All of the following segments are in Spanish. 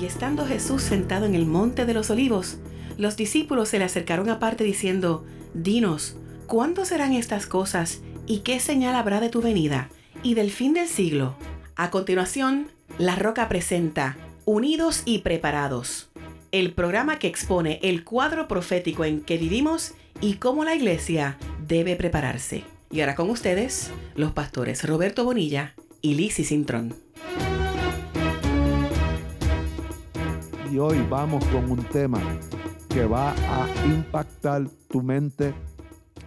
Y estando Jesús sentado en el monte de los olivos, los discípulos se le acercaron aparte diciendo, Dinos, ¿cuándo serán estas cosas y qué señal habrá de tu venida y del fin del siglo? A continuación, La Roca presenta Unidos y Preparados, el programa que expone el cuadro profético en que vivimos y cómo la iglesia debe prepararse. Y ahora con ustedes, los pastores Roberto Bonilla y Lizzie Cintrón. Y hoy vamos con un tema que va a impactar tu mente,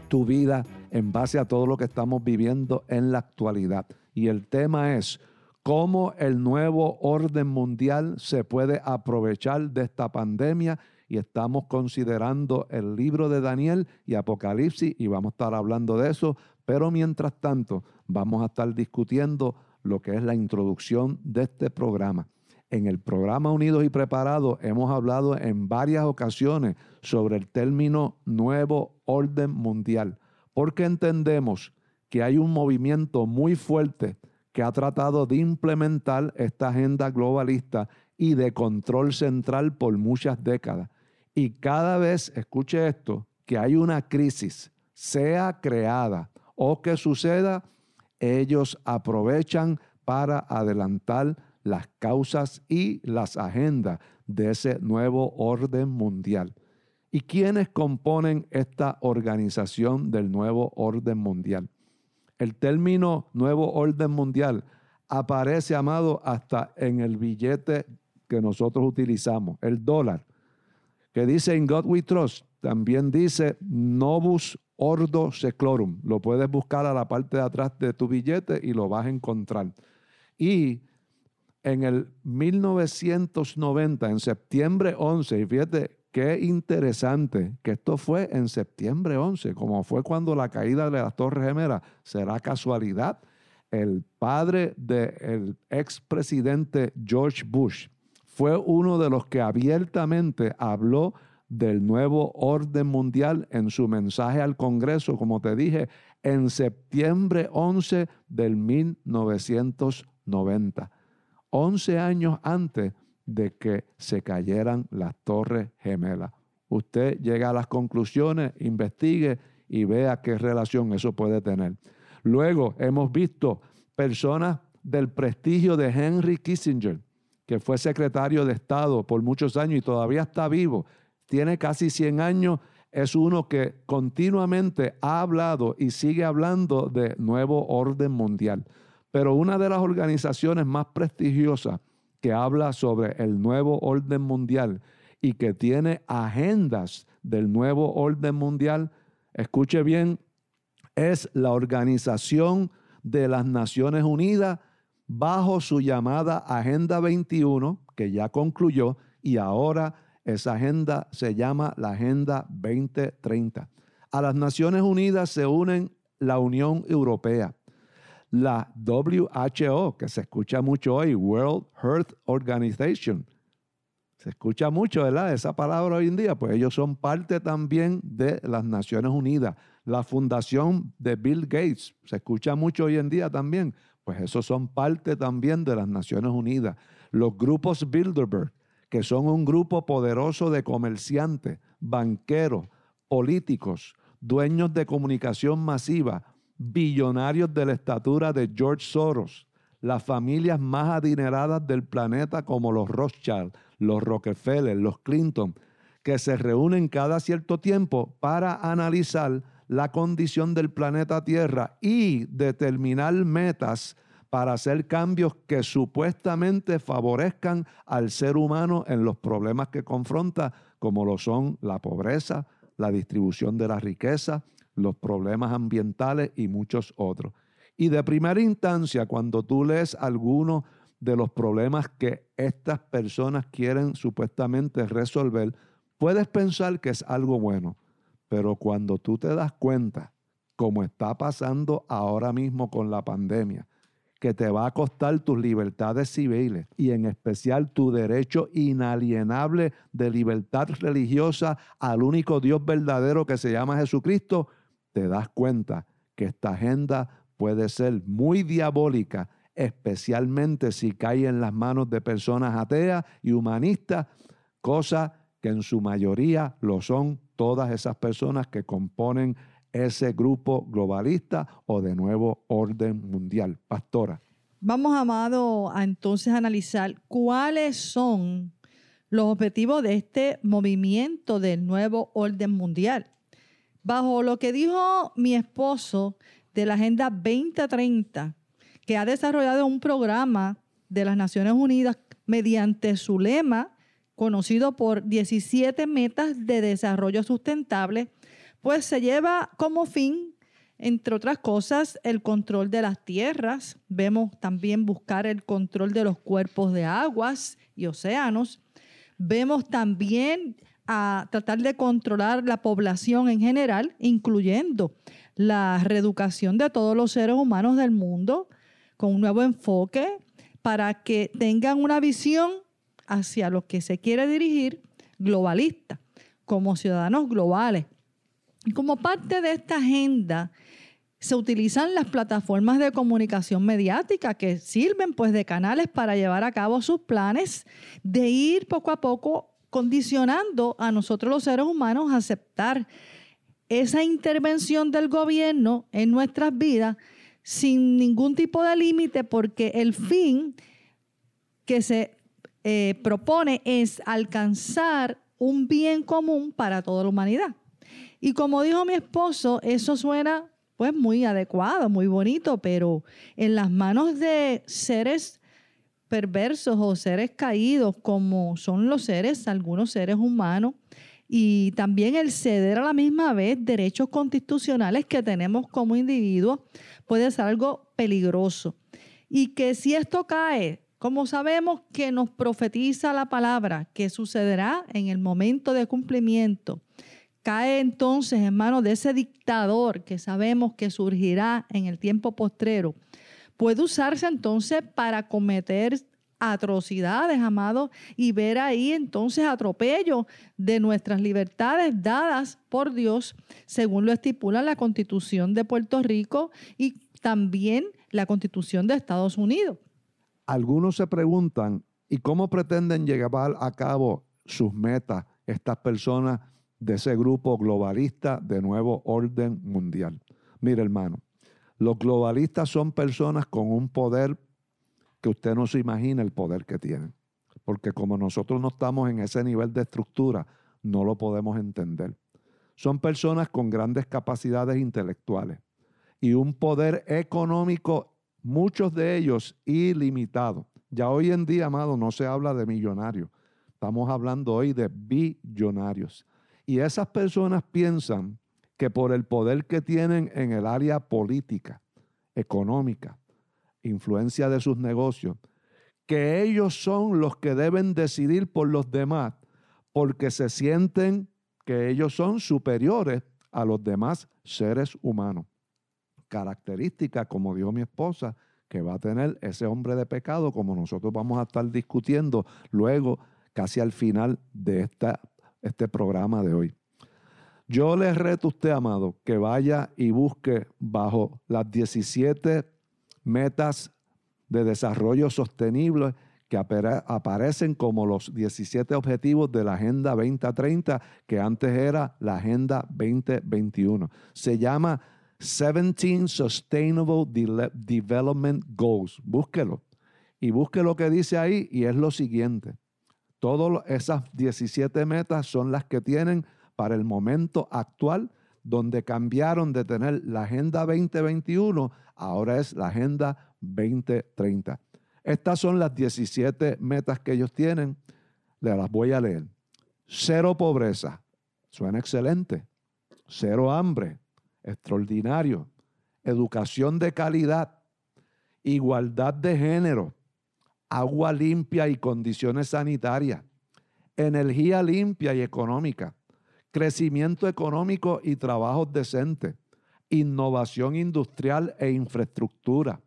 tu vida, en base a todo lo que estamos viviendo en la actualidad. Y el tema es cómo el nuevo orden mundial se puede aprovechar de esta pandemia y estamos considerando el libro de Daniel y Apocalipsis y vamos a estar hablando de eso, pero mientras tanto vamos a estar discutiendo lo que es la introducción de este programa. En el programa Unidos y Preparados hemos hablado en varias ocasiones sobre el término nuevo orden mundial, porque entendemos que hay un movimiento muy fuerte que ha tratado de implementar esta agenda globalista y de control central por muchas décadas. Y cada vez, escuche esto, que hay una crisis, sea creada o que suceda, ellos aprovechan para adelantar las causas y las agendas de ese nuevo orden mundial. ¿Y quiénes componen esta organización del nuevo orden mundial? El término nuevo orden mundial aparece, amado, hasta en el billete que nosotros utilizamos, el dólar, que dice en God We Trust, también dice Novus Ordo Seclorum. Lo puedes buscar a la parte de atrás de tu billete y lo vas a encontrar. Y en el 1990, en septiembre 11, y fíjate qué interesante que esto fue en septiembre 11, como fue cuando la caída de las Torres Gemelas, será casualidad. El padre del expresidente George Bush fue uno de los que abiertamente habló del nuevo orden mundial en su mensaje al Congreso, como te dije, en septiembre 11 del 1990. 11 años antes de que se cayeran las torres gemelas. Usted llega a las conclusiones, investigue y vea qué relación eso puede tener. Luego hemos visto personas del prestigio de Henry Kissinger, que fue secretario de Estado por muchos años y todavía está vivo. Tiene casi 100 años, es uno que continuamente ha hablado y sigue hablando de nuevo orden mundial. Pero una de las organizaciones más prestigiosas que habla sobre el nuevo orden mundial y que tiene agendas del nuevo orden mundial, escuche bien, es la Organización de las Naciones Unidas bajo su llamada Agenda 21, que ya concluyó, y ahora esa agenda se llama la Agenda 2030. A las Naciones Unidas se unen la Unión Europea, la WHO, que se escucha mucho hoy, World Health Organization. Se escucha mucho, ¿verdad? Esa palabra hoy en día, pues ellos son parte también de las Naciones Unidas. La fundación de Bill Gates, se escucha mucho hoy en día también, pues esos son parte también de las Naciones Unidas. Los grupos Bilderberg, que son un grupo poderoso de comerciantes, banqueros, políticos, dueños de comunicación masiva, billonarios de la estatura de George Soros, las familias más adineradas del planeta como los Rothschild, los Rockefeller, los Clinton, que se reúnen cada cierto tiempo para analizar la condición del planeta Tierra y determinar metas para hacer cambios que supuestamente favorezcan al ser humano en los problemas que confronta, como lo son la pobreza, la distribución de la riqueza, los problemas ambientales y muchos otros. Y de primera instancia, cuando tú lees algunos de los problemas que estas personas quieren supuestamente resolver, puedes pensar que es algo bueno. Pero cuando tú te das cuenta, como está pasando ahora mismo con la pandemia, que te va a costar tus libertades civiles y en especial tu derecho inalienable de libertad religiosa al único Dios verdadero que se llama Jesucristo, te das cuenta que esta agenda puede ser muy diabólica especialmente si cae en las manos de personas ateas y humanistas, cosa que en su mayoría lo son todas esas personas que componen ese grupo globalista o de nuevo orden mundial. Pastora. Vamos, Amado, a entonces analizar cuáles son los objetivos de este movimiento del nuevo orden mundial. Bajo lo que dijo mi esposo de la Agenda 2030, que ha desarrollado un programa de las Naciones Unidas mediante su lema, conocido por 17 metas de desarrollo sustentable, pues se lleva como fin, entre otras cosas, el control de las tierras. Vemos también buscar el control de los cuerpos de aguas y océanos. Vemos también a tratar de controlar la población en general, incluyendo la reeducación de todos los seres humanos del mundo con un nuevo enfoque para que tengan una visión hacia lo que se quiere dirigir globalista, como ciudadanos globales. Y como parte de esta agenda, se utilizan las plataformas de comunicación mediática que sirven pues de canales para llevar a cabo sus planes de ir poco a poco condicionando a nosotros los seres humanos a aceptar esa intervención del gobierno en nuestras vidas sin ningún tipo de límite porque el fin que se eh, propone es alcanzar un bien común para toda la humanidad. Y como dijo mi esposo, eso suena pues muy adecuado, muy bonito, pero en las manos de seres perversos o seres caídos como son los seres, algunos seres humanos, y también el ceder a la misma vez derechos constitucionales que tenemos como individuos puede ser algo peligroso. Y que si esto cae como sabemos que nos profetiza la palabra que sucederá en el momento de cumplimiento, cae entonces en manos de ese dictador que sabemos que surgirá en el tiempo postrero, puede usarse entonces para cometer atrocidades, amados, y ver ahí entonces atropello de nuestras libertades dadas por Dios, según lo estipula la Constitución de Puerto Rico y también la Constitución de Estados Unidos. Algunos se preguntan, ¿y cómo pretenden llevar a cabo sus metas estas personas de ese grupo globalista de nuevo orden mundial? Mire, hermano, los globalistas son personas con un poder que usted no se imagina el poder que tienen. Porque como nosotros no estamos en ese nivel de estructura, no lo podemos entender. Son personas con grandes capacidades intelectuales y un poder económico muchos de ellos ilimitados. Ya hoy en día, amado, no se habla de millonarios, estamos hablando hoy de billonarios. Y esas personas piensan que por el poder que tienen en el área política, económica, influencia de sus negocios, que ellos son los que deben decidir por los demás, porque se sienten que ellos son superiores a los demás seres humanos características, como dijo mi esposa, que va a tener ese hombre de pecado, como nosotros vamos a estar discutiendo luego, casi al final de esta, este programa de hoy. Yo les reto a usted, amado, que vaya y busque bajo las 17 metas de desarrollo sostenible que aparecen como los 17 objetivos de la Agenda 2030, que antes era la Agenda 2021. Se llama 17 Sustainable Development Goals. Búsquelo. Y busque lo que dice ahí y es lo siguiente. Todas esas 17 metas son las que tienen para el momento actual, donde cambiaron de tener la Agenda 2021, ahora es la Agenda 2030. Estas son las 17 metas que ellos tienen. Las voy a leer. Cero pobreza. Suena excelente. Cero hambre extraordinario, educación de calidad, igualdad de género, agua limpia y condiciones sanitarias, energía limpia y económica, crecimiento económico y trabajos decentes, innovación industrial e infraestructura,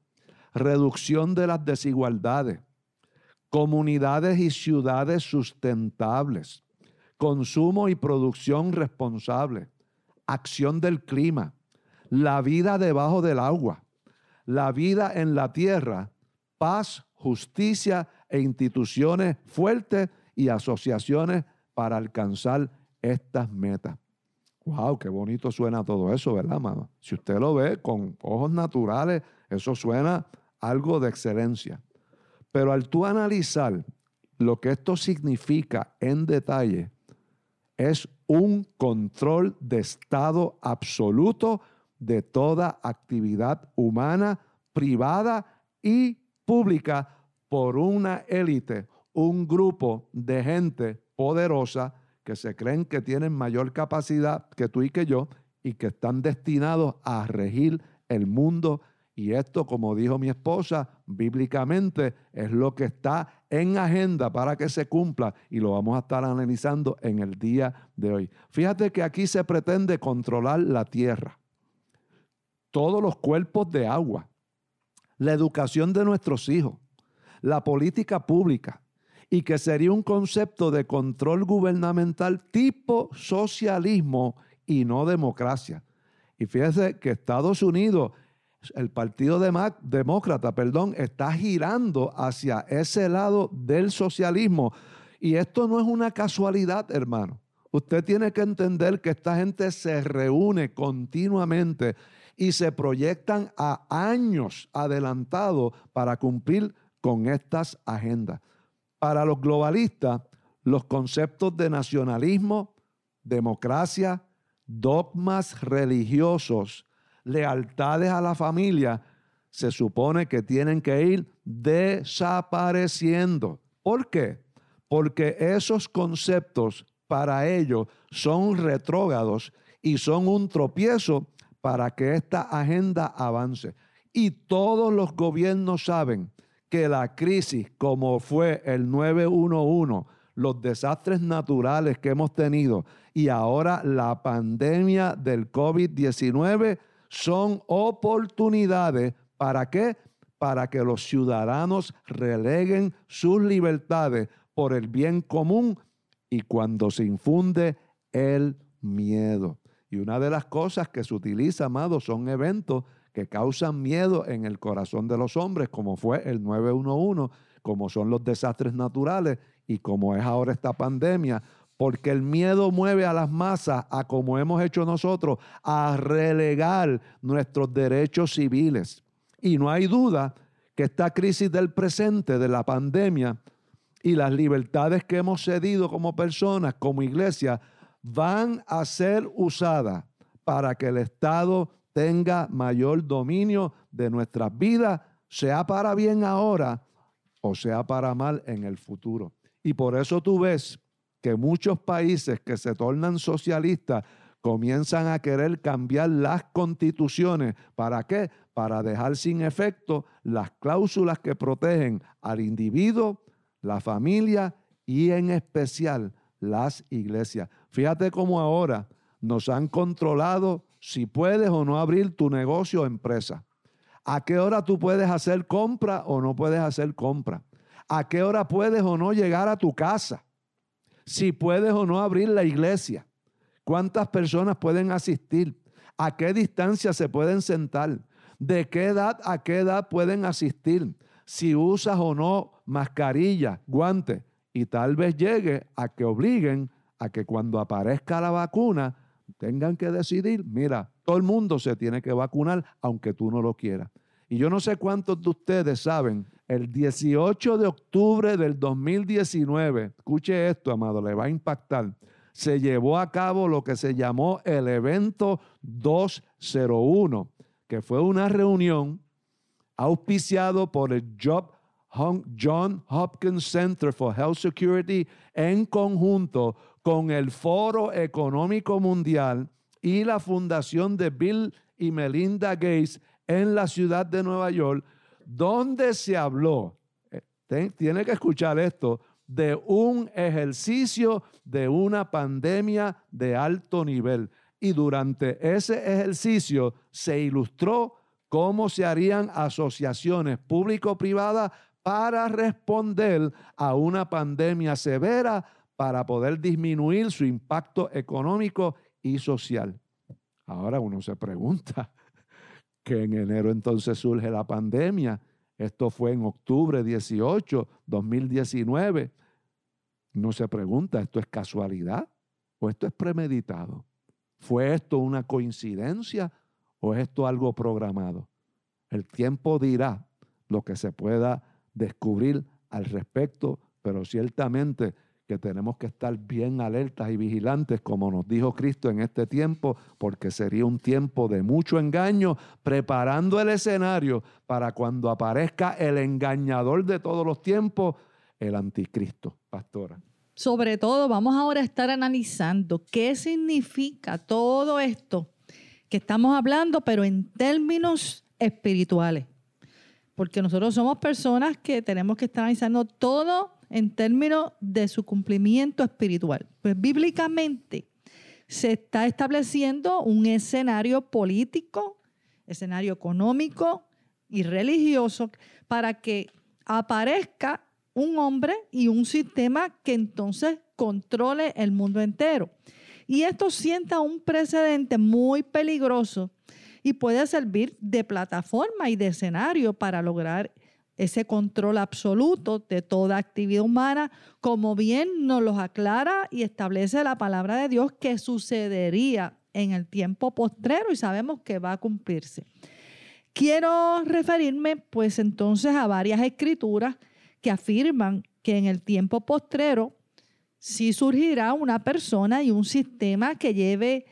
reducción de las desigualdades, comunidades y ciudades sustentables, consumo y producción responsable, acción del clima, la vida debajo del agua, la vida en la tierra, paz, justicia e instituciones fuertes y asociaciones para alcanzar estas metas. Wow, qué bonito suena todo eso, ¿verdad, mamá? Si usted lo ve con ojos naturales, eso suena algo de excelencia. Pero al tú analizar lo que esto significa en detalle, es un control de Estado absoluto de toda actividad humana, privada y pública por una élite, un grupo de gente poderosa que se creen que tienen mayor capacidad que tú y que yo y que están destinados a regir el mundo. Y esto, como dijo mi esposa, bíblicamente es lo que está en agenda para que se cumpla y lo vamos a estar analizando en el día de hoy. Fíjate que aquí se pretende controlar la tierra, todos los cuerpos de agua, la educación de nuestros hijos, la política pública, y que sería un concepto de control gubernamental tipo socialismo y no democracia. Y fíjese que Estados Unidos, el Partido Demócrata, perdón, está girando hacia ese lado del socialismo. Y esto no es una casualidad, hermano. Usted tiene que entender que esta gente se reúne continuamente y se proyectan a años adelantados para cumplir con estas agendas. Para los globalistas, los conceptos de nacionalismo, democracia, dogmas religiosos, lealtades a la familia, se supone que tienen que ir desapareciendo. ¿Por qué? Porque esos conceptos para ellos son retrógados y son un tropiezo para que esta agenda avance. Y todos los gobiernos saben que la crisis como fue el 911, los desastres naturales que hemos tenido y ahora la pandemia del COVID-19 son oportunidades para? Para que los ciudadanos releguen sus libertades por el bien común y cuando se infunde el miedo. Y una de las cosas que se utiliza, amado, son eventos que causan miedo en el corazón de los hombres, como fue el 911, como son los desastres naturales y como es ahora esta pandemia, porque el miedo mueve a las masas a como hemos hecho nosotros, a relegar nuestros derechos civiles. Y no hay duda que esta crisis del presente, de la pandemia, y las libertades que hemos cedido como personas, como iglesia, van a ser usadas para que el Estado tenga mayor dominio de nuestras vidas, sea para bien ahora o sea para mal en el futuro. Y por eso tú ves que muchos países que se tornan socialistas comienzan a querer cambiar las constituciones. ¿Para qué? Para dejar sin efecto las cláusulas que protegen al individuo, la familia y en especial las iglesias. Fíjate cómo ahora nos han controlado si puedes o no abrir tu negocio o empresa. ¿A qué hora tú puedes hacer compra o no puedes hacer compra? ¿A qué hora puedes o no llegar a tu casa? Si puedes o no abrir la iglesia. ¿Cuántas personas pueden asistir? ¿A qué distancia se pueden sentar? ¿De qué edad a qué edad pueden asistir? Si usas o no mascarilla, guante. Y tal vez llegue a que obliguen a que cuando aparezca la vacuna tengan que decidir, mira, todo el mundo se tiene que vacunar aunque tú no lo quieras. Y yo no sé cuántos de ustedes saben, el 18 de octubre del 2019, escuche esto, amado, le va a impactar, se llevó a cabo lo que se llamó el evento 201, que fue una reunión auspiciado por el John Hopkins Center for Health Security en conjunto con el Foro Económico Mundial y la fundación de Bill y Melinda Gates en la ciudad de Nueva York, donde se habló, eh, tiene que escuchar esto, de un ejercicio de una pandemia de alto nivel. Y durante ese ejercicio se ilustró cómo se harían asociaciones público-privadas para responder a una pandemia severa para poder disminuir su impacto económico y social. Ahora uno se pregunta que en enero entonces surge la pandemia Esto fue en octubre 18, 2019. No se pregunta, ¿esto es casualidad o esto es premeditado? ¿Fue esto una coincidencia o es esto algo programado? El tiempo dirá lo que se pueda descubrir al respecto, pero ciertamente que tenemos que estar bien alertas y vigilantes, como nos dijo Cristo en este tiempo, porque sería un tiempo de mucho engaño, preparando el escenario para cuando aparezca el engañador de todos los tiempos, el anticristo, pastora. Sobre todo, vamos ahora a estar analizando qué significa todo esto que estamos hablando, pero en términos espirituales. Porque nosotros somos personas que tenemos que estar analizando todo en términos de su cumplimiento espiritual. Pues bíblicamente se está estableciendo un escenario político, escenario económico y religioso para que aparezca un hombre y un sistema que entonces controle el mundo entero. Y esto sienta un precedente muy peligroso y puede servir de plataforma y de escenario para lograr ese control absoluto de toda actividad humana, como bien nos lo aclara y establece la palabra de Dios que sucedería en el tiempo postrero y sabemos que va a cumplirse. Quiero referirme pues entonces a varias escrituras que afirman que en el tiempo postrero sí surgirá una persona y un sistema que lleve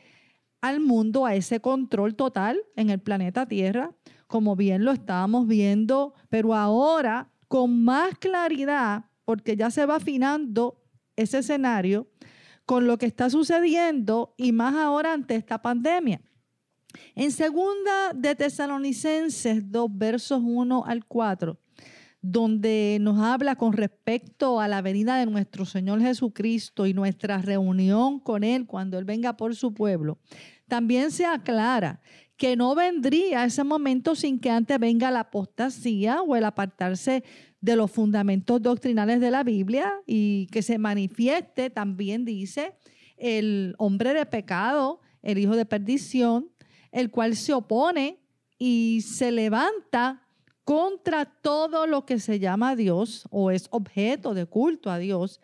al mundo a ese control total en el planeta Tierra, como bien lo estábamos viendo, pero ahora con más claridad, porque ya se va afinando ese escenario con lo que está sucediendo y más ahora ante esta pandemia. En segunda de Tesalonicenses 2 versos 1 al 4, donde nos habla con respecto a la venida de nuestro Señor Jesucristo y nuestra reunión con Él cuando Él venga por su pueblo, también se aclara que no vendría ese momento sin que antes venga la apostasía o el apartarse de los fundamentos doctrinales de la Biblia y que se manifieste, también dice, el hombre de pecado, el hijo de perdición, el cual se opone y se levanta contra todo lo que se llama Dios o es objeto de culto a Dios,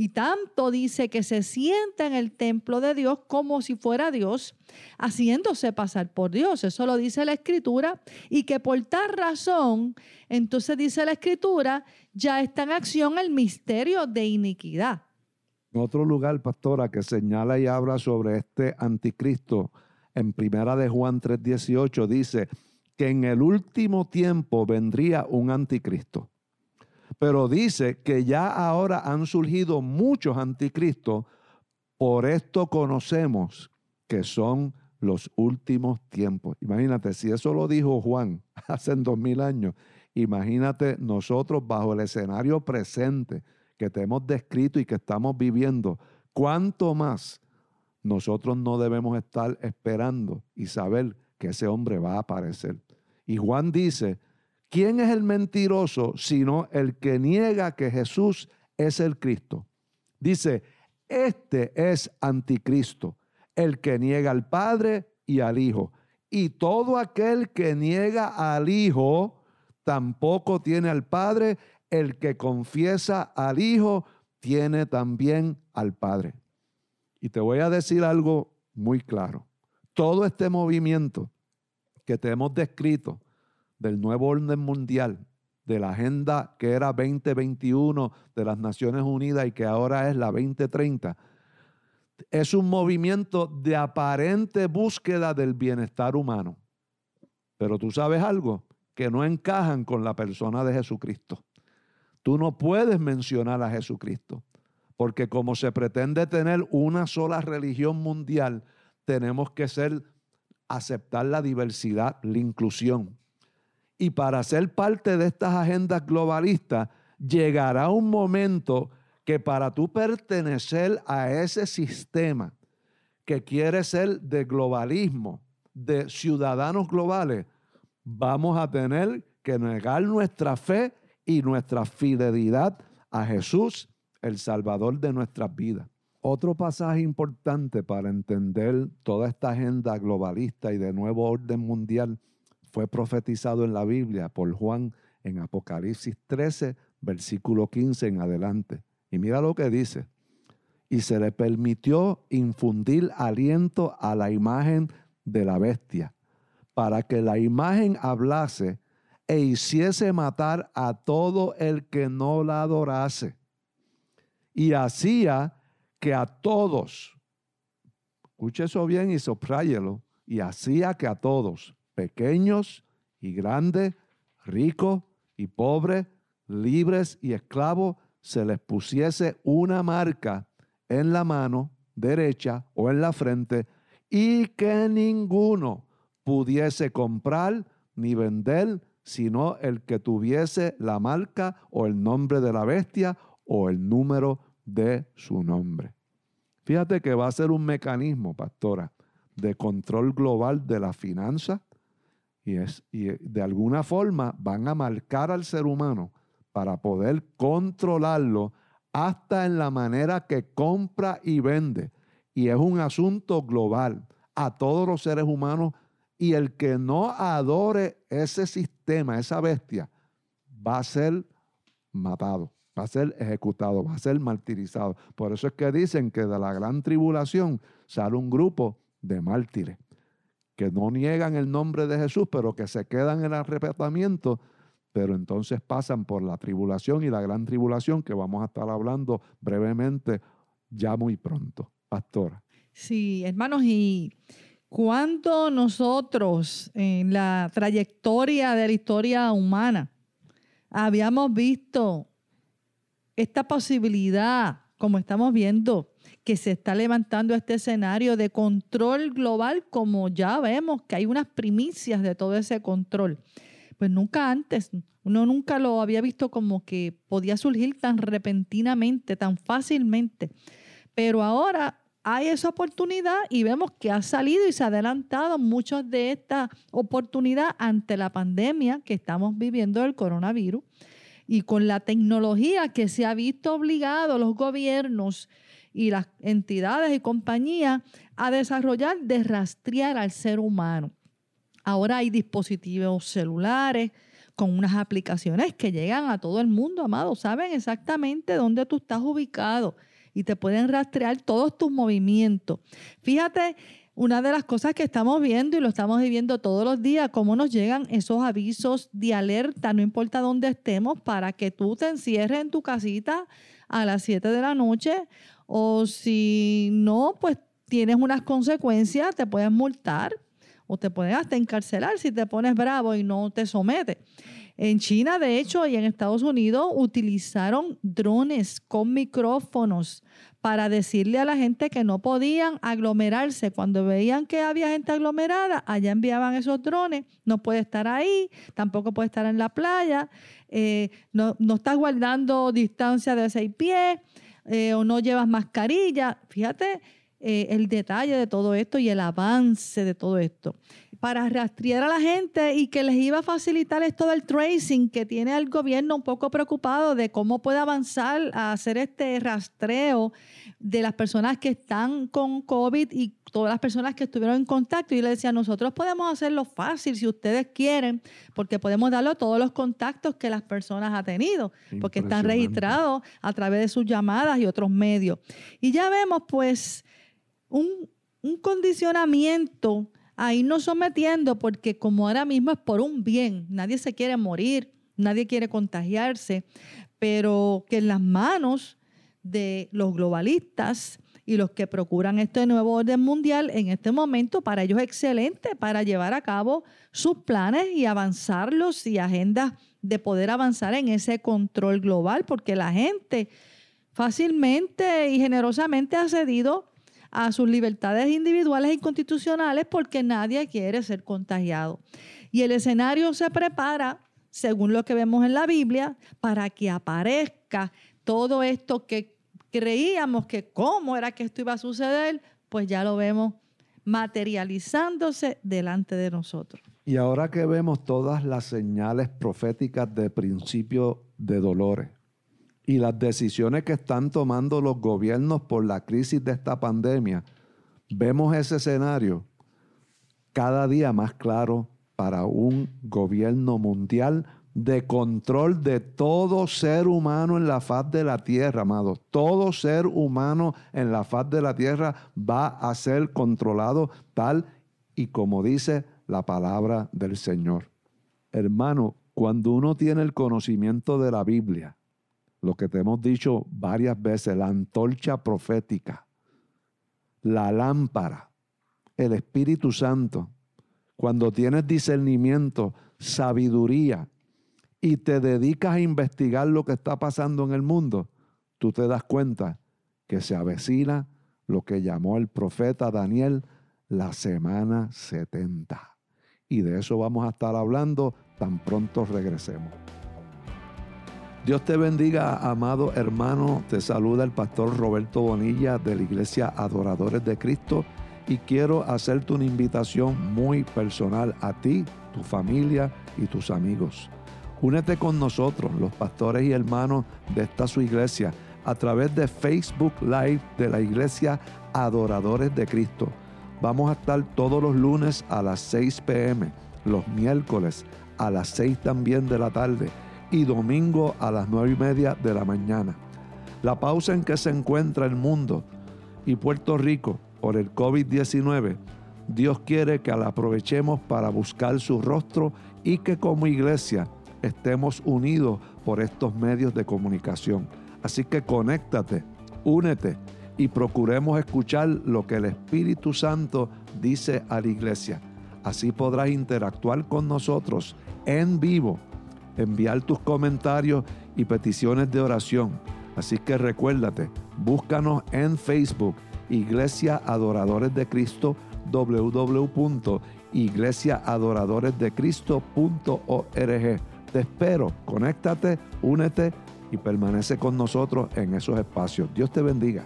y tanto dice que se sienta en el templo de Dios como si fuera Dios, haciéndose pasar por Dios. Eso lo dice la escritura. Y que por tal razón, entonces dice la escritura, ya está en acción el misterio de iniquidad. Otro lugar, pastora, que señala y habla sobre este anticristo, en primera de Juan 3:18 dice que en el último tiempo vendría un anticristo pero dice que ya ahora han surgido muchos anticristos, por esto conocemos que son los últimos tiempos. Imagínate, si eso lo dijo Juan hace dos mil años, imagínate nosotros bajo el escenario presente que te hemos descrito y que estamos viviendo, cuánto más nosotros no debemos estar esperando y saber que ese hombre va a aparecer. Y Juan dice ¿Quién es el mentiroso sino el que niega que Jesús es el Cristo? Dice, este es anticristo, el que niega al Padre y al Hijo. Y todo aquel que niega al Hijo tampoco tiene al Padre. El que confiesa al Hijo tiene también al Padre. Y te voy a decir algo muy claro. Todo este movimiento que te hemos descrito, del nuevo orden mundial, de la agenda que era 2021 de las Naciones Unidas y que ahora es la 2030, es un movimiento de aparente búsqueda del bienestar humano. Pero tú sabes algo, que no encajan con la persona de Jesucristo. Tú no puedes mencionar a Jesucristo, porque como se pretende tener una sola religión mundial, tenemos que ser aceptar la diversidad, la inclusión. Y para ser parte de estas agendas globalistas, llegará un momento que para tú pertenecer a ese sistema que quiere ser de globalismo, de ciudadanos globales, vamos a tener que negar nuestra fe y nuestra fidelidad a Jesús, el Salvador de nuestras vidas. Otro pasaje importante para entender toda esta agenda globalista y de nuevo orden mundial fue profetizado en la Biblia por Juan en Apocalipsis 13, versículo 15 en adelante. Y mira lo que dice. Y se le permitió infundir aliento a la imagen de la bestia, para que la imagen hablase e hiciese matar a todo el que no la adorase. Y hacía que a todos, escuche eso bien y sopráyelo, y hacía que a todos, pequeños y grandes, ricos y pobres, libres y esclavos, se les pusiese una marca en la mano derecha o en la frente y que ninguno pudiese comprar ni vender sino el que tuviese la marca o el nombre de la bestia o el número de su nombre. Fíjate que va a ser un mecanismo, pastora, de control global de la finanza y, es, y de alguna forma van a marcar al ser humano para poder controlarlo hasta en la manera que compra y vende. Y es un asunto global a todos los seres humanos y el que no adore ese sistema, esa bestia, va a ser matado, va a ser ejecutado, va a ser martirizado. Por eso es que dicen que de la gran tribulación sale un grupo de mártires que no niegan el nombre de Jesús, pero que se quedan en el arrebatamiento, pero entonces pasan por la tribulación y la gran tribulación que vamos a estar hablando brevemente ya muy pronto. Pastora. Sí, hermanos, y cuánto nosotros en la trayectoria de la historia humana habíamos visto esta posibilidad, como estamos viendo, que se está levantando este escenario de control global, como ya vemos que hay unas primicias de todo ese control. Pues nunca antes, uno nunca lo había visto como que podía surgir tan repentinamente, tan fácilmente. Pero ahora hay esa oportunidad y vemos que ha salido y se ha adelantado muchas de esta oportunidad ante la pandemia que estamos viviendo del coronavirus y con la tecnología que se ha visto obligado los gobiernos y las entidades y compañías a desarrollar de rastrear al ser humano. Ahora hay dispositivos celulares con unas aplicaciones que llegan a todo el mundo, amado. Saben exactamente dónde tú estás ubicado y te pueden rastrear todos tus movimientos. Fíjate, una de las cosas que estamos viendo y lo estamos viviendo todos los días, cómo nos llegan esos avisos de alerta, no importa dónde estemos, para que tú te encierres en tu casita a las 7 de la noche o si no, pues tienes unas consecuencias, te pueden multar o te pueden hasta encarcelar si te pones bravo y no te sometes. En China, de hecho, y en Estados Unidos utilizaron drones con micrófonos para decirle a la gente que no podían aglomerarse. Cuando veían que había gente aglomerada, allá enviaban esos drones. No puede estar ahí, tampoco puede estar en la playa, eh, no, no estás guardando distancia de seis pies. Eh, o no llevas mascarilla. Fíjate eh, el detalle de todo esto y el avance de todo esto. Para rastrear a la gente y que les iba a facilitar esto del tracing que tiene el gobierno un poco preocupado de cómo puede avanzar a hacer este rastreo de las personas que están con COVID y todas las personas que estuvieron en contacto. Y le decía, nosotros podemos hacerlo fácil si ustedes quieren, porque podemos darle todos los contactos que las personas han tenido, porque están registrados a través de sus llamadas y otros medios. Y ya vemos pues un, un condicionamiento a irnos sometiendo, porque como ahora mismo es por un bien, nadie se quiere morir, nadie quiere contagiarse, pero que en las manos de los globalistas y los que procuran este nuevo orden mundial en este momento, para ellos es excelente para llevar a cabo sus planes y avanzarlos y agendas de poder avanzar en ese control global, porque la gente fácilmente y generosamente ha cedido a sus libertades individuales y constitucionales porque nadie quiere ser contagiado. Y el escenario se prepara, según lo que vemos en la Biblia, para que aparezca todo esto que creíamos que cómo era que esto iba a suceder, pues ya lo vemos materializándose delante de nosotros. Y ahora que vemos todas las señales proféticas de principio de dolores y las decisiones que están tomando los gobiernos por la crisis de esta pandemia, vemos ese escenario cada día más claro para un gobierno mundial de control de todo ser humano en la faz de la tierra, amados. Todo ser humano en la faz de la tierra va a ser controlado tal y como dice la palabra del Señor. Hermano, cuando uno tiene el conocimiento de la Biblia, lo que te hemos dicho varias veces, la antorcha profética, la lámpara, el Espíritu Santo, cuando tienes discernimiento, sabiduría y te dedicas a investigar lo que está pasando en el mundo, tú te das cuenta que se avecina lo que llamó el profeta Daniel la semana 70. Y de eso vamos a estar hablando tan pronto regresemos. Dios te bendiga, amado hermano. Te saluda el pastor Roberto Bonilla de la Iglesia Adoradores de Cristo y quiero hacerte una invitación muy personal a ti, tu familia y tus amigos. Únete con nosotros, los pastores y hermanos de esta su iglesia, a través de Facebook Live de la Iglesia Adoradores de Cristo. Vamos a estar todos los lunes a las 6 pm, los miércoles a las 6 también de la tarde y domingo a las 9 y media de la mañana. La pausa en que se encuentra el mundo y Puerto Rico por el COVID-19, Dios quiere que la aprovechemos para buscar su rostro y que como iglesia estemos unidos por estos medios de comunicación. Así que conéctate, únete y procuremos escuchar lo que el Espíritu Santo dice a la iglesia. Así podrás interactuar con nosotros en vivo, enviar tus comentarios y peticiones de oración. Así que recuérdate, búscanos en Facebook, Iglesia Adoradores de Cristo, www.iglesiaadoradoresdecristo.org. Te espero, conéctate, únete y permanece con nosotros en esos espacios. Dios te bendiga.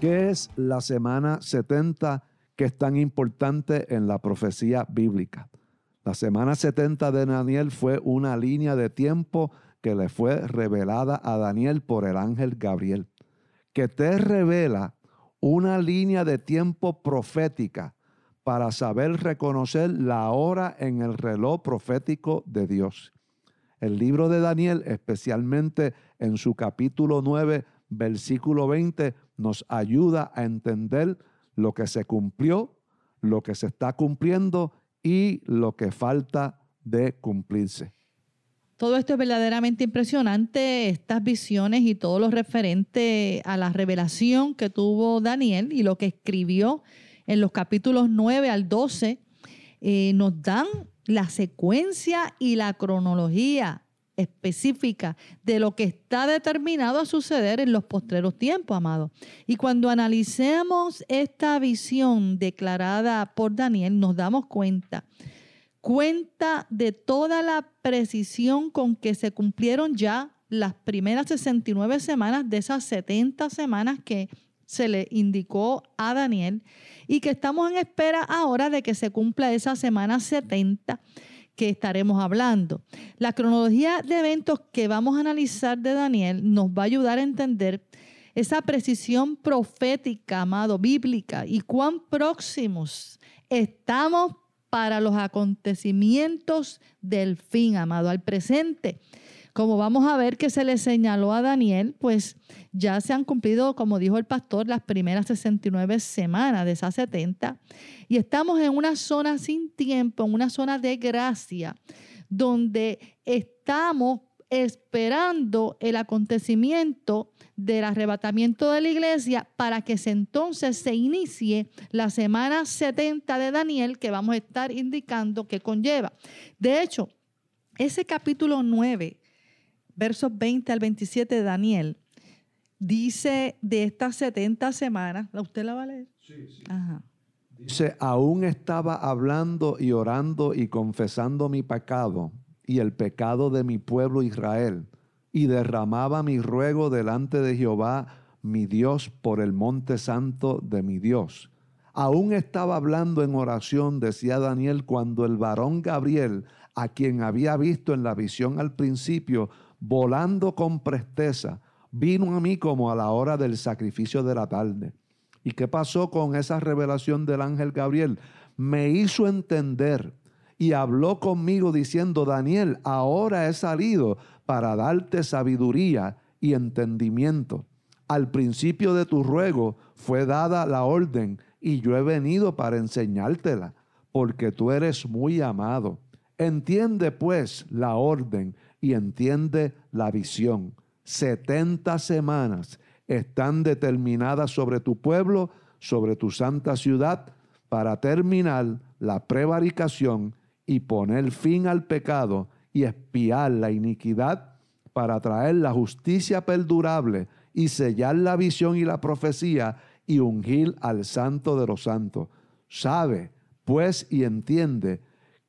¿Qué es la semana 70 que es tan importante en la profecía bíblica? La semana 70 de Daniel fue una línea de tiempo que le fue revelada a Daniel por el ángel Gabriel, que te revela una línea de tiempo profética para saber reconocer la hora en el reloj profético de Dios. El libro de Daniel, especialmente en su capítulo 9, versículo 20, nos ayuda a entender lo que se cumplió, lo que se está cumpliendo y lo que falta de cumplirse. Todo esto es verdaderamente impresionante, estas visiones y todo lo referente a la revelación que tuvo Daniel y lo que escribió en los capítulos 9 al 12, eh, nos dan la secuencia y la cronología específica de lo que está determinado a suceder en los postreros tiempos, amado. Y cuando analicemos esta visión declarada por Daniel, nos damos cuenta, cuenta de toda la precisión con que se cumplieron ya las primeras 69 semanas de esas 70 semanas que se le indicó a Daniel y que estamos en espera ahora de que se cumpla esa semana 70 que estaremos hablando. La cronología de eventos que vamos a analizar de Daniel nos va a ayudar a entender esa precisión profética, amado, bíblica, y cuán próximos estamos para los acontecimientos del fin, amado, al presente. Como vamos a ver que se le señaló a Daniel, pues ya se han cumplido, como dijo el pastor, las primeras 69 semanas de esas 70 y estamos en una zona sin tiempo, en una zona de gracia, donde estamos esperando el acontecimiento del arrebatamiento de la iglesia para que entonces se inicie la semana 70 de Daniel que vamos a estar indicando que conlleva. De hecho, ese capítulo 9 versos 20 al 27 de Daniel, dice de estas 70 semanas, ¿usted la va a leer? Sí, sí. Dice, aún estaba hablando y orando y confesando mi pecado y el pecado de mi pueblo Israel, y derramaba mi ruego delante de Jehová, mi Dios, por el monte santo de mi Dios. Aún estaba hablando en oración, decía Daniel, cuando el varón Gabriel, a quien había visto en la visión al principio, volando con presteza, vino a mí como a la hora del sacrificio de la tarde. ¿Y qué pasó con esa revelación del ángel Gabriel? Me hizo entender y habló conmigo diciendo, Daniel, ahora he salido para darte sabiduría y entendimiento. Al principio de tu ruego fue dada la orden y yo he venido para enseñártela, porque tú eres muy amado. Entiende pues la orden y entiende la visión. Setenta semanas están determinadas sobre tu pueblo, sobre tu santa ciudad, para terminar la prevaricación y poner fin al pecado y espiar la iniquidad, para traer la justicia perdurable y sellar la visión y la profecía y ungir al santo de los santos. Sabe, pues, y entiende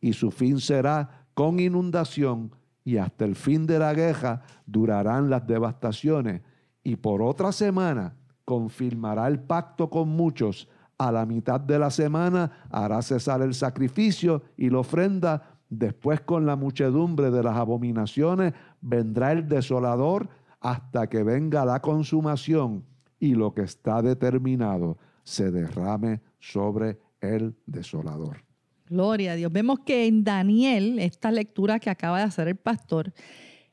y su fin será con inundación, y hasta el fin de la guerra durarán las devastaciones, y por otra semana confirmará el pacto con muchos, a la mitad de la semana hará cesar el sacrificio y la ofrenda, después con la muchedumbre de las abominaciones vendrá el desolador hasta que venga la consumación y lo que está determinado se derrame sobre el desolador. Gloria a Dios. Vemos que en Daniel, esta lectura que acaba de hacer el pastor,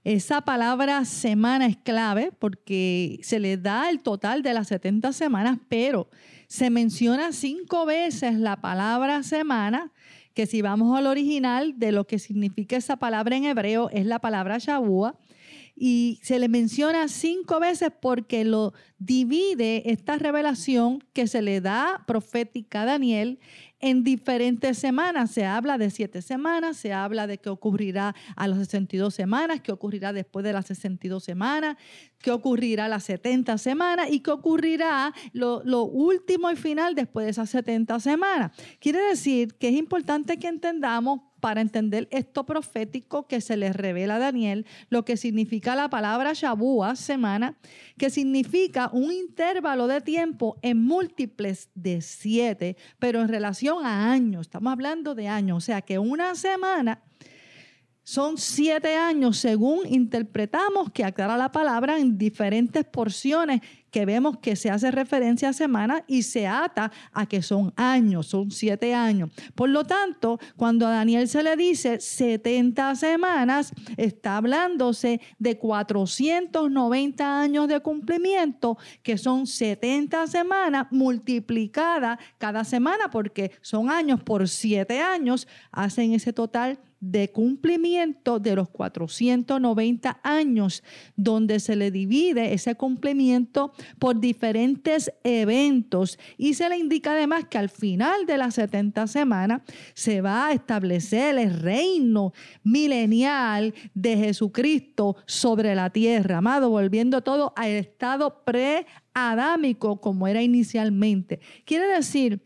esa palabra semana es clave porque se le da el total de las 70 semanas, pero se menciona cinco veces la palabra semana, que si vamos al original de lo que significa esa palabra en hebreo es la palabra Shabua, y se le menciona cinco veces porque lo divide esta revelación que se le da profética a Daniel en diferentes semanas. Se habla de siete semanas, se habla de qué ocurrirá a las 62 semanas, qué ocurrirá después de las 62 semanas, qué ocurrirá a las 70 semanas y qué ocurrirá lo, lo último y final después de esas 70 semanas. Quiere decir que es importante que entendamos para entender esto profético que se les revela a Daniel, lo que significa la palabra Shabúa, semana, que significa un intervalo de tiempo en múltiples de siete, pero en relación a años, estamos hablando de años, o sea que una semana son siete años según interpretamos que aclara la palabra en diferentes porciones que vemos que se hace referencia a semanas y se ata a que son años, son siete años. Por lo tanto, cuando a Daniel se le dice 70 semanas, está hablándose de 490 años de cumplimiento, que son 70 semanas multiplicadas cada semana, porque son años por siete años, hacen ese total de cumplimiento de los 490 años, donde se le divide ese cumplimiento por diferentes eventos y se le indica además que al final de las 70 semanas se va a establecer el reino milenial de Jesucristo sobre la tierra, amado, volviendo todo al estado pre-adámico como era inicialmente. Quiere decir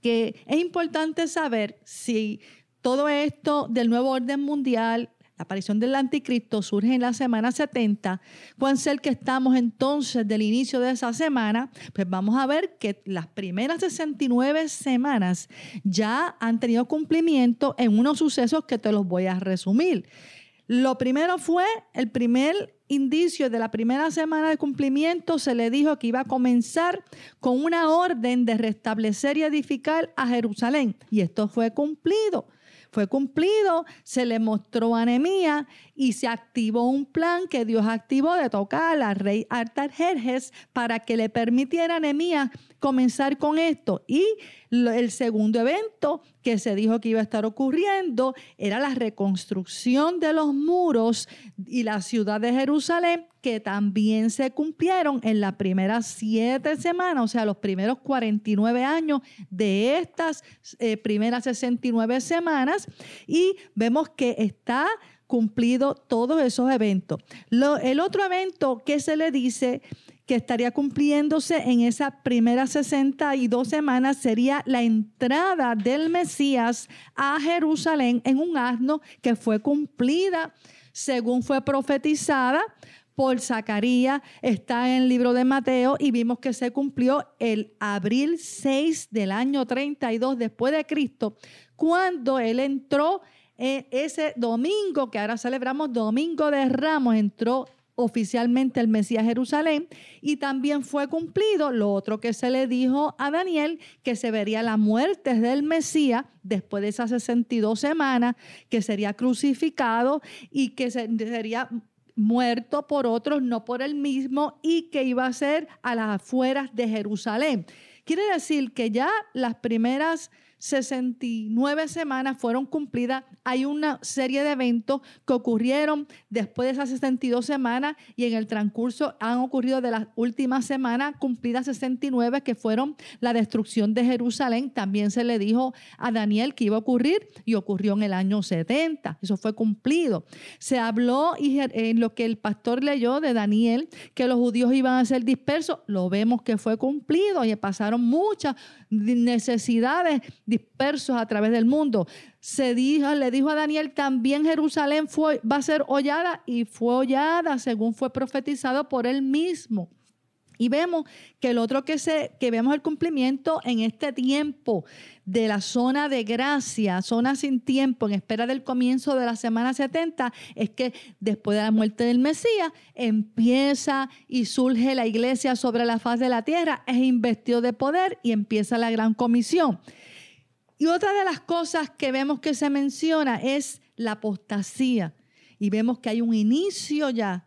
que es importante saber si todo esto del nuevo orden mundial, la aparición del anticristo surge en la semana 70. Cuán que estamos entonces del inicio de esa semana, pues vamos a ver que las primeras 69 semanas ya han tenido cumplimiento en unos sucesos que te los voy a resumir. Lo primero fue el primer indicio de la primera semana de cumplimiento, se le dijo que iba a comenzar con una orden de restablecer y edificar a Jerusalén. Y esto fue cumplido fue cumplido, se le mostró a y se activó un plan que Dios activó de tocar al rey Artajerjes para que le permitiera a comenzar con esto. Y el segundo evento que se dijo que iba a estar ocurriendo era la reconstrucción de los muros y la ciudad de Jerusalén, que también se cumplieron en las primeras siete semanas, o sea, los primeros 49 años de estas eh, primeras 69 semanas. Y vemos que está cumplido todos esos eventos. el otro evento que se le dice que estaría cumpliéndose en esas primeras 62 semanas sería la entrada del Mesías a Jerusalén en un asno que fue cumplida según fue profetizada por Zacarías, está en el libro de Mateo y vimos que se cumplió el abril 6 del año 32 después de Cristo, cuando él entró eh, ese domingo, que ahora celebramos Domingo de Ramos, entró oficialmente el Mesías Jerusalén y también fue cumplido lo otro que se le dijo a Daniel, que se vería la muerte del Mesías después de esas 62 semanas, que sería crucificado y que sería muerto por otros, no por él mismo, y que iba a ser a las afueras de Jerusalén. Quiere decir que ya las primeras 69 semanas fueron cumplidas. Hay una serie de eventos que ocurrieron después de esas 62 semanas y en el transcurso han ocurrido de las últimas semanas cumplidas 69 que fueron la destrucción de Jerusalén. También se le dijo a Daniel que iba a ocurrir y ocurrió en el año 70. Eso fue cumplido. Se habló en lo que el pastor leyó de Daniel que los judíos iban a ser dispersos. Lo vemos que fue cumplido y pasaron muchas necesidades dispersos a través del mundo. Se dijo, le dijo a Daniel, también Jerusalén fue, va a ser hollada y fue hollada según fue profetizado por él mismo. Y vemos que el otro que, se, que vemos el cumplimiento en este tiempo de la zona de gracia, zona sin tiempo, en espera del comienzo de la semana 70, es que después de la muerte del Mesías empieza y surge la iglesia sobre la faz de la tierra, es investido de poder y empieza la gran comisión. Y otra de las cosas que vemos que se menciona es la apostasía. Y vemos que hay un inicio ya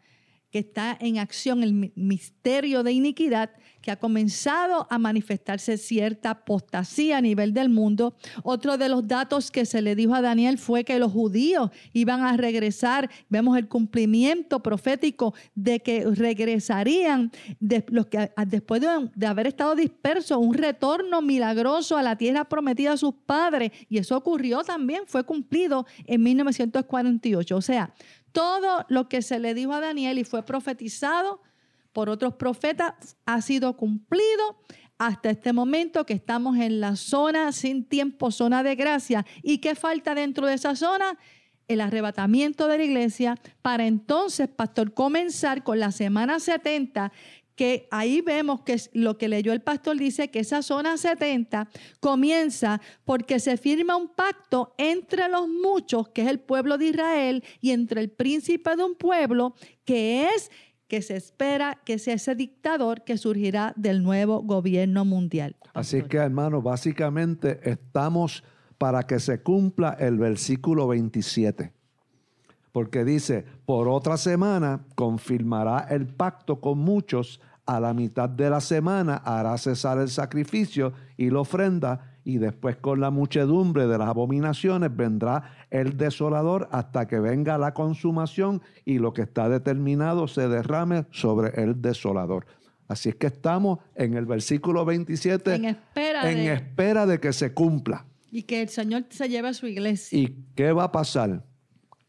que está en acción el misterio de iniquidad, que ha comenzado a manifestarse cierta apostasía a nivel del mundo. Otro de los datos que se le dijo a Daniel fue que los judíos iban a regresar. Vemos el cumplimiento profético de que regresarían los que, después de, de haber estado dispersos, un retorno milagroso a la tierra prometida a sus padres. Y eso ocurrió también, fue cumplido en 1948. O sea, todo lo que se le dijo a Daniel y fue profetizado por otros profetas ha sido cumplido hasta este momento que estamos en la zona sin tiempo, zona de gracia. ¿Y qué falta dentro de esa zona? El arrebatamiento de la iglesia para entonces, pastor, comenzar con la semana 70, que ahí vemos que lo que leyó el pastor dice que esa zona 70 comienza porque se firma un pacto entre los muchos, que es el pueblo de Israel, y entre el príncipe de un pueblo, que es que se espera que sea ese dictador que surgirá del nuevo gobierno mundial. Así que, hermano, básicamente estamos para que se cumpla el versículo 27 porque dice, por otra semana confirmará el pacto con muchos, a la mitad de la semana hará cesar el sacrificio y la ofrenda, y después con la muchedumbre de las abominaciones vendrá el desolador hasta que venga la consumación y lo que está determinado se derrame sobre el desolador. Así es que estamos en el versículo 27 en espera, en espera de que se cumpla. Y que el Señor se lleve a su iglesia. ¿Y qué va a pasar?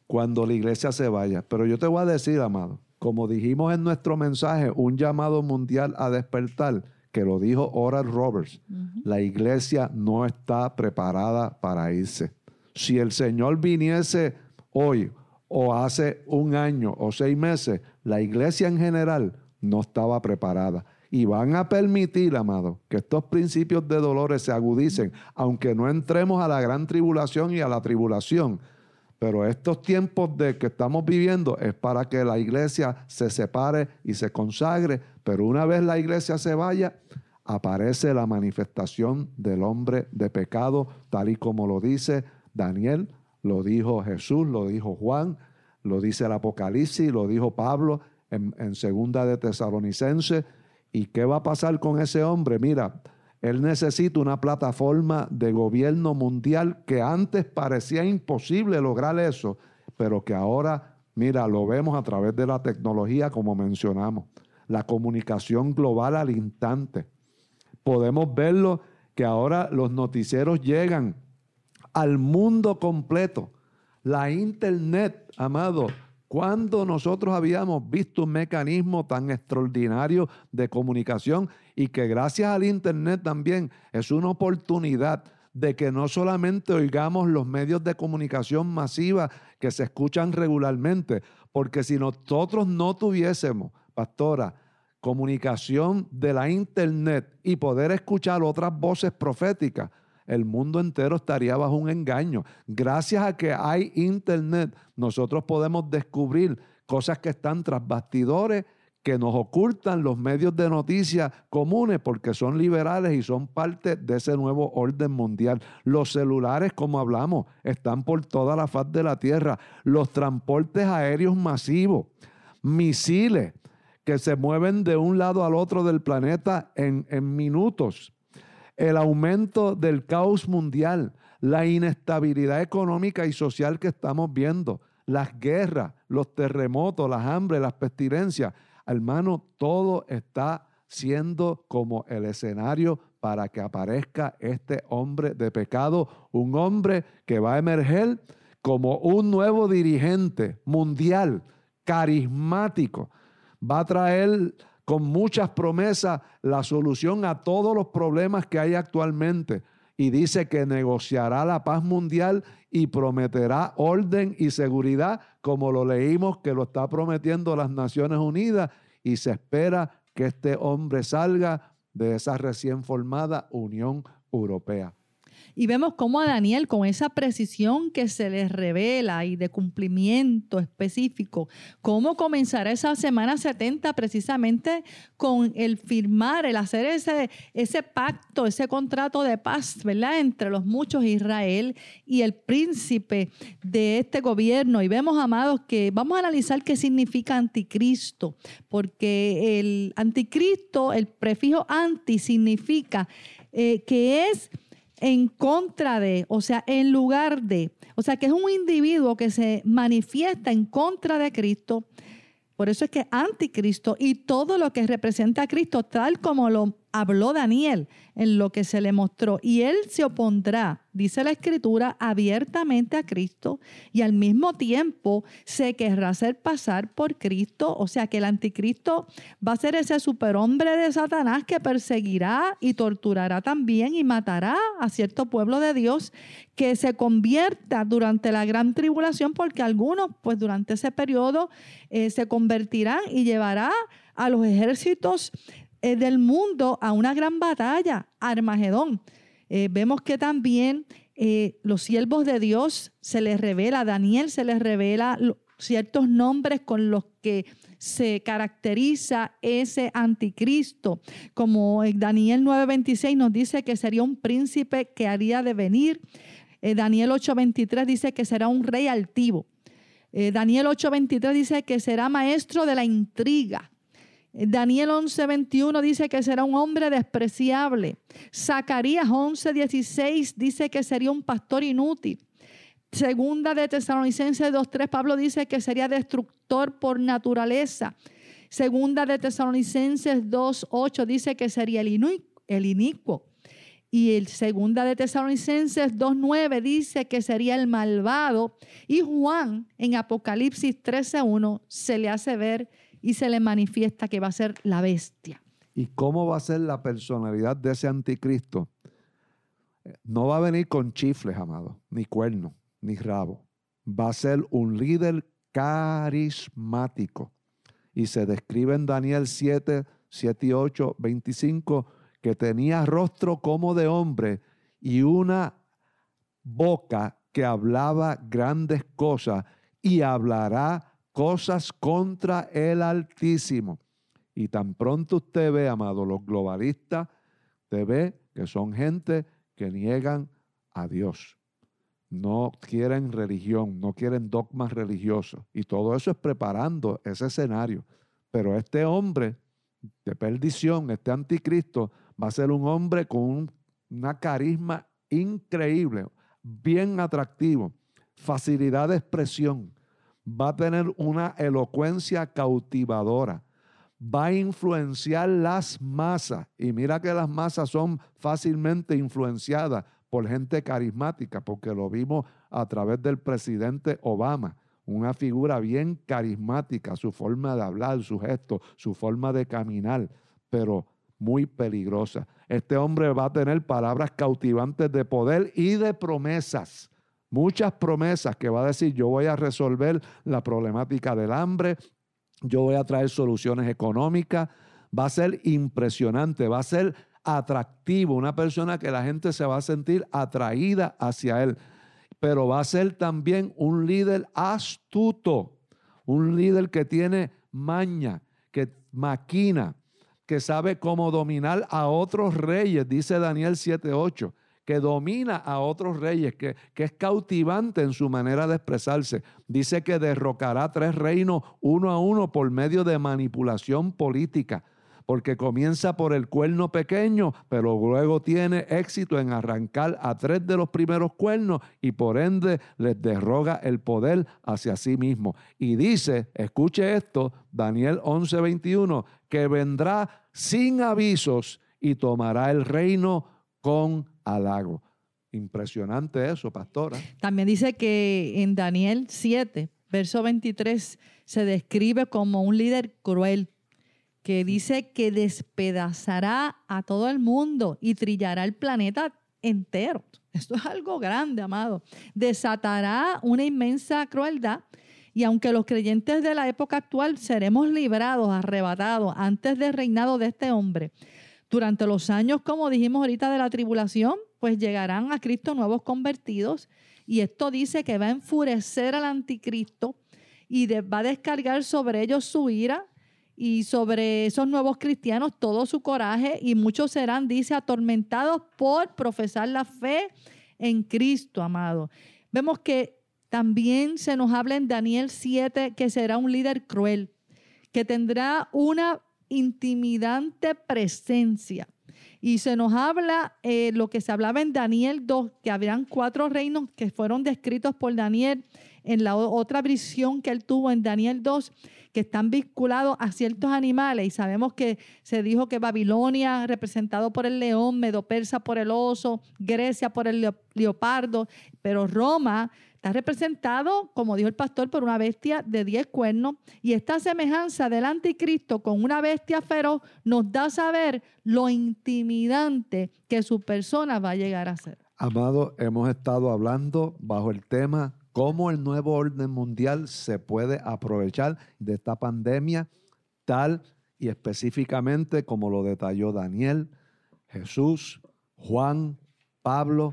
cuando la iglesia se vaya. Pero yo te voy a decir, amado, como dijimos en nuestro mensaje, un llamado mundial a despertar, que lo dijo Oral Roberts, la iglesia no está preparada para irse. Si el Señor viniese hoy o hace un año o seis meses, la iglesia en general no estaba preparada. Y van a permitir, amado, que estos principios de dolores se agudicen, aunque no entremos a la gran tribulación y a la tribulación pero estos tiempos de que estamos viviendo es para que la iglesia se separe y se consagre. Pero una vez la iglesia se vaya, aparece la manifestación del hombre de pecado, tal y como lo dice Daniel, lo dijo Jesús, lo dijo Juan, lo dice el Apocalipsis, lo dijo Pablo en, en segunda de Tesalonicense. ¿Y qué va a pasar con ese hombre? Mira, él necesita una plataforma de gobierno mundial que antes parecía imposible lograr eso, pero que ahora, mira, lo vemos a través de la tecnología, como mencionamos, la comunicación global al instante. Podemos verlo que ahora los noticieros llegan al mundo completo. La internet, amado, ¿Cuándo nosotros habíamos visto un mecanismo tan extraordinario de comunicación y que gracias al Internet también es una oportunidad de que no solamente oigamos los medios de comunicación masiva que se escuchan regularmente, porque si nosotros no tuviésemos, pastora, comunicación de la Internet y poder escuchar otras voces proféticas, el mundo entero estaría bajo un engaño. Gracias a que hay internet, nosotros podemos descubrir cosas que están tras bastidores que nos ocultan los medios de noticias comunes porque son liberales y son parte de ese nuevo orden mundial. Los celulares, como hablamos, están por toda la faz de la tierra. Los transportes aéreos masivos, misiles que se mueven de un lado al otro del planeta en, minutos el aumento del caos mundial, la inestabilidad económica y social que estamos viendo, las guerras, los terremotos, las hambres, las pestilencias. Hermano, todo está siendo como el escenario para que aparezca este hombre de pecado, un hombre que va a emerger como un nuevo dirigente mundial, carismático. Va a traer con muchas promesas la solución a todos los problemas que hay actualmente. Y dice que negociará la paz mundial y prometerá orden y seguridad, como lo leímos que lo está prometiendo las Naciones Unidas. Y se espera que este hombre salga de esa recién formada Unión Europea. Y vemos cómo a Daniel, con esa precisión que se le revela y de cumplimiento específico, cómo comenzará esa semana 70 precisamente con el firmar, el hacer ese, ese pacto, ese contrato de paz, ¿verdad? Entre los muchos Israel y el príncipe de este gobierno. Y vemos, amados, que vamos a analizar qué significa anticristo, porque el anticristo, el prefijo anti, significa eh, que es en contra de, o sea, en lugar de. O sea, que es un individuo que se manifiesta en contra de Cristo. Por eso es que anticristo y todo lo que representa a Cristo, tal como lo habló Daniel en lo que se le mostró. Y él se opondrá, dice la escritura, abiertamente a Cristo y al mismo tiempo se querrá hacer pasar por Cristo. O sea que el anticristo va a ser ese superhombre de Satanás que perseguirá y torturará también y matará a cierto pueblo de Dios que se convierta durante la gran tribulación porque algunos pues durante ese periodo eh, se convertirán y llevará a los ejércitos eh, del mundo a una gran batalla, Armagedón. Eh, vemos que también eh, los siervos de Dios se les revela, a Daniel se les revela ciertos nombres con los que se caracteriza ese anticristo. Como Daniel 9:26 nos dice que sería un príncipe que haría de venir. Daniel 8:23 dice que será un rey altivo. Daniel 8:23 dice que será maestro de la intriga. Daniel 11:21 dice que será un hombre despreciable. Zacarías 11:16 dice que sería un pastor inútil. Segunda de Tesalonicenses 2:3 Pablo dice que sería destructor por naturaleza. Segunda de Tesalonicenses 2:8 dice que sería el, el inicuo. Y el segunda de Tesalonicenses 2.9 dice que sería el malvado. Y Juan en Apocalipsis 13.1 se le hace ver y se le manifiesta que va a ser la bestia. ¿Y cómo va a ser la personalidad de ese anticristo? No va a venir con chifles, amado, ni cuerno, ni rabo. Va a ser un líder carismático. Y se describe en Daniel 7, 7 y 8, 25, que tenía rostro como de hombre y una boca que hablaba grandes cosas y hablará cosas contra el Altísimo. Y tan pronto usted ve, amado, los globalistas, usted ve que son gente que niegan a Dios. No quieren religión, no quieren dogmas religiosos. Y todo eso es preparando ese escenario. Pero este hombre de perdición, este anticristo, va a ser un hombre con una carisma increíble, bien atractivo, facilidad de expresión, va a tener una elocuencia cautivadora, va a influenciar las masas. Y mira que las masas son fácilmente influenciadas por gente carismática, porque lo vimos a través del presidente Obama. una figura bien carismática, su forma de hablar, su gesto, su forma de caminar, pero muy peligrosa. Este hombre va a tener palabras cautivantes de poder y de promesas. Muchas promesas que va a decir, yo voy a resolver la problemática del hambre, yo voy a traer soluciones económicas. Va a ser impresionante, va a ser atractivo, una persona que la gente se va a sentir atraída hacia él pero va a ser también un líder astuto, un líder que tiene maña, que maquina, que sabe cómo dominar a otros reyes, dice Daniel 7:8, que domina a otros reyes, que, es cautivante en su manera de expresarse. Dice que derrocará tres reinos uno a uno por medio de manipulación política porque comienza por el cuerno pequeño, pero luego tiene éxito en arrancar a tres de los primeros cuernos y por ende les derroga el poder hacia sí mismo. Y dice, escuche esto, Daniel 11:21, que vendrá sin avisos y tomará el reino con halago. Impresionante eso, pastora. También dice que en Daniel 7, verso 23, se describe como un líder cruel, que dice que despedazará a todo el mundo y trillará el planeta entero. Esto es algo grande, amado. Desatará una inmensa crueldad y aunque los creyentes de la época actual seremos librados, arrebatados antes del reinado de este hombre, durante los años, como dijimos ahorita, de la tribulación, pues llegarán a Cristo nuevos convertidos y esto dice que va a enfurecer al anticristo y va a descargar sobre ellos su ira y sobre esos nuevos cristianos todo su coraje y muchos serán, dice, atormentados por profesar la fe en Cristo, amado. Vemos que también se nos habla en Daniel 7 que será un líder cruel, que tendrá una intimidante presencia. Y se nos habla eh, lo que se hablaba en Daniel 2, que habrían cuatro reinos que fueron descritos por Daniel en la otra visión que él tuvo en Daniel 2, que están vinculados a ciertos animales. Y sabemos que se dijo que Babilonia, representado por el león, Medo-Persa por el oso, Grecia por el leopardo, pero Roma está representado, como dijo el pastor, por una bestia de diez cuernos. Y esta semejanza del anticristo con una bestia feroz nos da a saber lo intimidante que su persona va a llegar a ser. Amado, hemos estado hablando bajo el tema cómo el nuevo orden mundial se puede aprovechar de esta pandemia tal y específicamente como lo detalló Daniel, Jesús, Juan, Pablo,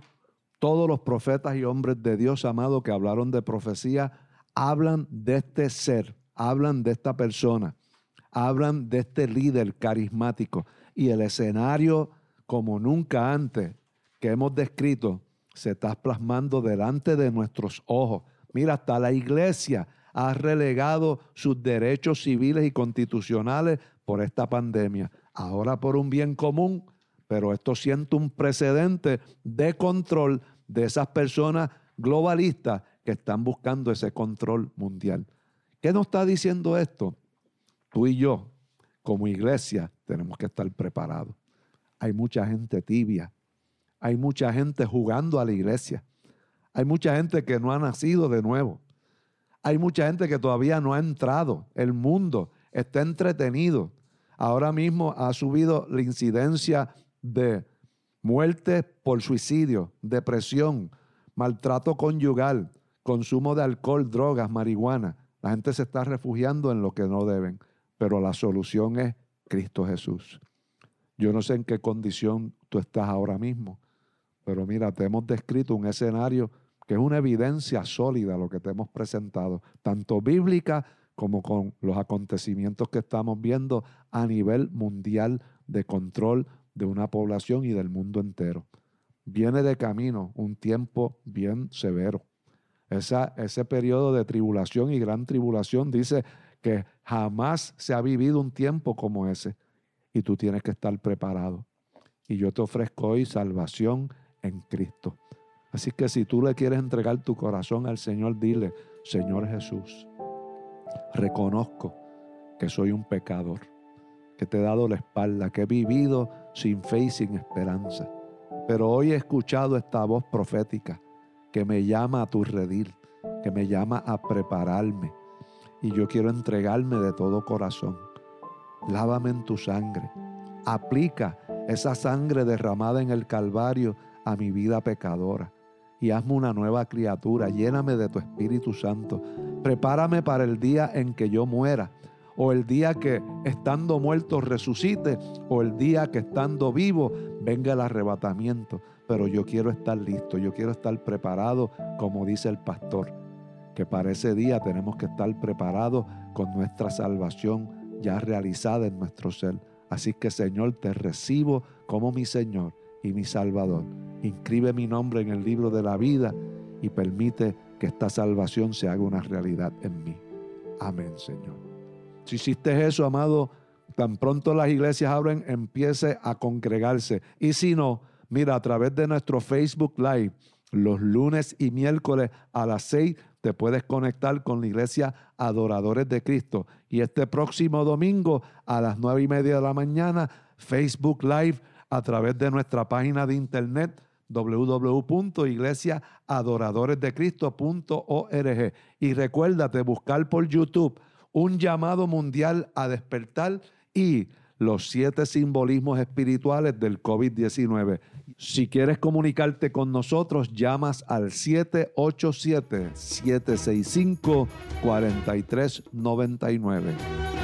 todos los profetas y hombres de Dios amado que hablaron de profecía, hablan de este ser, hablan de esta persona, hablan de este líder carismático y el escenario como nunca antes que hemos descrito se está plasmando delante de nuestros ojos. Mira, hasta la iglesia ha relegado sus derechos civiles y constitucionales por esta pandemia. Ahora por un bien común, pero esto siente un precedente de control de esas personas globalistas que están buscando ese control mundial. ¿Qué nos está diciendo esto? Tú y yo, como iglesia, tenemos que estar preparados. Hay mucha gente tibia, hay mucha gente jugando a la iglesia. Hay mucha gente que no ha nacido de nuevo. Hay mucha gente que todavía no ha entrado. El mundo está entretenido. Ahora mismo ha subido la incidencia de muerte por suicidio, depresión, maltrato conyugal, consumo de alcohol, drogas, marihuana. La gente se está refugiando en lo que no deben, pero la solución es Cristo Jesús. Yo no sé en qué condición tú estás ahora mismo, pero mira, te hemos descrito un escenario que es una evidencia sólida lo que te hemos presentado, tanto bíblica como con los acontecimientos que estamos viendo a nivel mundial de control de una población y del mundo entero. Viene de camino un tiempo bien severo. Ese periodo de tribulación y gran tribulación dice que jamás se ha vivido un tiempo como ese y tú tienes que estar preparado. Y yo te ofrezco hoy salvación en Cristo. Así que si tú le quieres entregar tu corazón al Señor, dile, Señor Jesús, reconozco que soy un pecador, que te he dado la espalda, que he vivido sin fe y sin esperanza. Pero hoy he escuchado esta voz profética que me llama a tu redil, que me llama a prepararme. Y yo quiero entregarme de todo corazón. Lávame en tu sangre. Aplica esa sangre derramada en el Calvario a mi vida pecadora. Y hazme una nueva criatura. Lléname de tu Espíritu Santo. Prepárame para el día en que yo muera o el día que estando muerto resucite, o el día que estando vivo venga el arrebatamiento. Pero yo quiero estar listo, yo quiero estar preparado, como dice el pastor, que para ese día tenemos que estar preparados con nuestra salvación ya realizada en nuestro ser. Así que Señor, te recibo como mi Señor y mi Salvador. Inscribe mi nombre en el libro de la vida y permite que esta salvación se haga una realidad en mí. Amén, Señor. Si hiciste eso, amado, tan pronto las iglesias abren, empiece a congregarse. Y si no, mira, a través de nuestro Facebook Live, los lunes y miércoles a las seis, te puedes conectar con la iglesia Adoradores de Cristo. Y este próximo domingo a las nueve y media de la mañana, Facebook Live a través de nuestra página de internet www.iglesiaadoradoresdecristo.org. Y recuérdate buscar por YouTube un llamado mundial a despertar y los siete simbolismos espirituales del COVID-19. Si quieres comunicarte con nosotros, llamas al 787-765-4399.